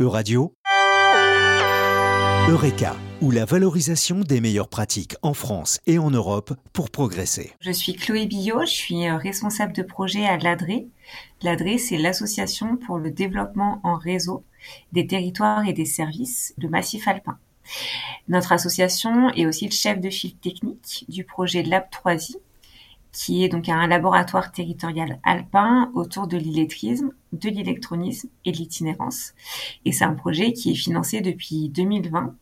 Euradio, Eureka, ou la valorisation des meilleures pratiques en France et en Europe pour progresser. Je suis Chloé Billot, je suis euh, responsable de projet à l'ADRE. L'ADRE, c'est l'Association pour le développement en réseau des territoires et des services de Massif Alpin. Notre association est aussi le chef de file technique du projet Lab 3i, qui est donc un laboratoire territorial alpin autour de l'illettrisme, de l'électronisme et de l'itinérance. Et c'est un projet qui est financé depuis 2020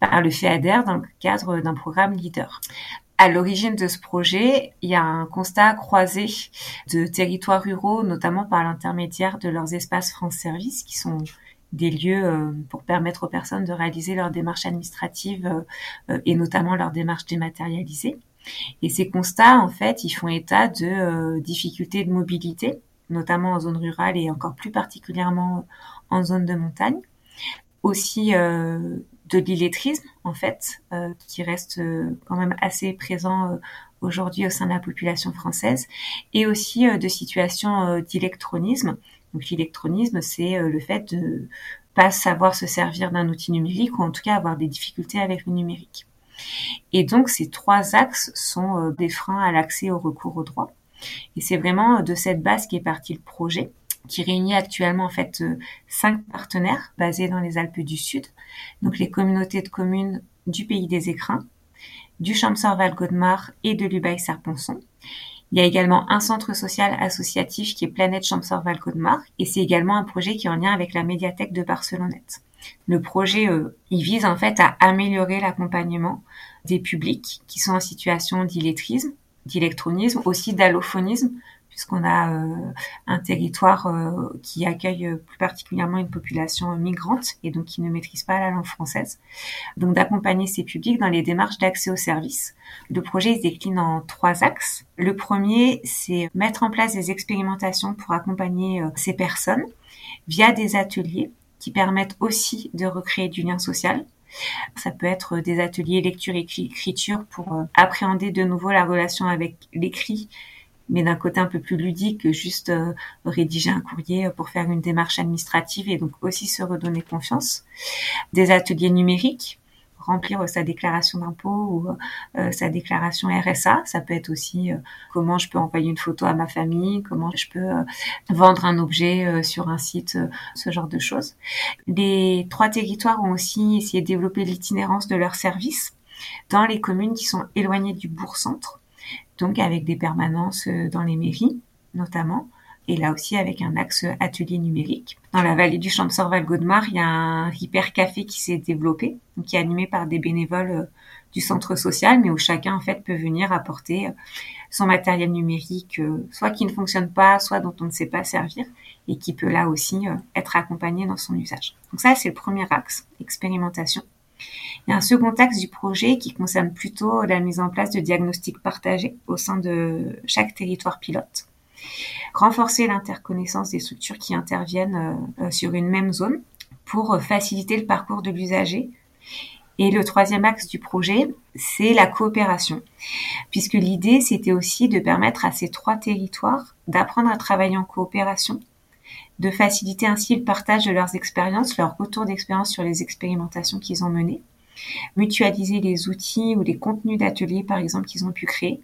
par le FEADER dans le cadre d'un programme leader. À l'origine de ce projet, il y a un constat croisé de territoires ruraux, notamment par l'intermédiaire de leurs espaces France Service, qui sont des lieux euh, pour permettre aux personnes de réaliser leurs démarches administratives euh, et notamment leurs démarches dématérialisées. Et ces constats, en fait, ils font état de euh, difficultés de mobilité, notamment en zone rurale et encore plus particulièrement en zone de montagne. Aussi euh, de l'illettrisme, en fait, euh, qui reste quand même assez présent aujourd'hui au sein de la population française, et aussi de situations d'électronisme. Donc l'électronisme, c'est le fait de pas savoir se servir d'un outil numérique ou en tout cas avoir des difficultés avec le numérique. Et donc ces trois axes sont euh, des freins à l'accès au recours au droit. Et c'est vraiment euh, de cette base qui est parti le projet qui réunit actuellement en fait euh, cinq partenaires basés dans les Alpes du Sud, donc les communautés de communes du Pays des Écrins, du Champsor-Val-Godemar et de l'Ubaye-Serponçon. Il y a également un centre social associatif qui est Planète Champsor-Val-Godemar et c'est également un projet qui est en lien avec la médiathèque de Barcelonnette. Le projet, euh, il vise en fait à améliorer l'accompagnement des publics qui sont en situation d'illettrisme, d'électronisme, aussi d'allophonisme, puisqu'on a euh, un territoire euh, qui accueille plus particulièrement une population migrante et donc qui ne maîtrise pas la langue française. Donc d'accompagner ces publics dans les démarches d'accès aux services. Le projet se décline en trois axes. Le premier, c'est mettre en place des expérimentations pour accompagner ces personnes via des ateliers qui permettent aussi de recréer du lien social. Ça peut être des ateliers lecture et écriture pour euh, appréhender de nouveau la relation avec l'écrit, mais d'un côté un peu plus ludique que juste euh, rédiger un courrier pour faire une démarche administrative et donc aussi se redonner confiance. Des ateliers numériques remplir sa déclaration d'impôt ou euh, sa déclaration RSA. Ça peut être aussi euh, comment je peux envoyer une photo à ma famille, comment je peux euh, vendre un objet sur un site, ce genre de choses. Les trois territoires ont aussi essayé de développer l'itinérance de leurs services dans les communes qui sont éloignées du bourg-centre, donc avec des permanences dans les mairies notamment et là aussi avec un axe atelier numérique. Dans la vallée du Champsor-Val-Godemar, il y a un hyper café qui s'est développé, qui est animé par des bénévoles euh, du centre social, mais où chacun en fait peut venir apporter euh, son matériel numérique, euh, soit qui ne fonctionne pas, soit dont on ne sait pas servir, et qui peut là aussi être accompagné dans son usage. Donc ça, c'est le premier axe, expérimentation. Il y a un second axe du projet qui concerne plutôt la mise en place de diagnostics partagés au sein de chaque territoire pilote renforcer l'interconnaissance des structures qui interviennent euh, euh, sur une même zone pour euh, faciliter le parcours de l'usager. Et le troisième axe du projet, c'est la coopération, puisque l'idée, c'était aussi de permettre à ces trois territoires d'apprendre à travailler en coopération, de faciliter ainsi le partage de leurs expériences, leur retour d'expérience sur les expérimentations qu'ils ont menées, mutualiser les outils ou les contenus d'ateliers, par exemple, qu'ils ont pu créer,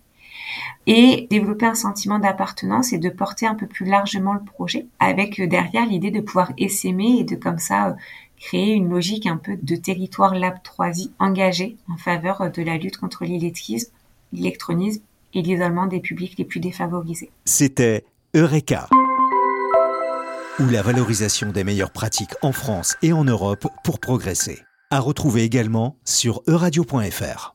et développer un sentiment d'appartenance et de porter un peu plus largement le projet avec euh, derrière l'idée de pouvoir essaimer et de comme ça euh, créer une logique un peu de territoire Lab 3i engagé en faveur euh, de la lutte contre l'illettrisme, l'électronisme et l'isolement des publics les plus défavorisés. C'était Eureka ou la valorisation des meilleures pratiques en France et en Europe pour progresser. À retrouver également sur euradio.fr.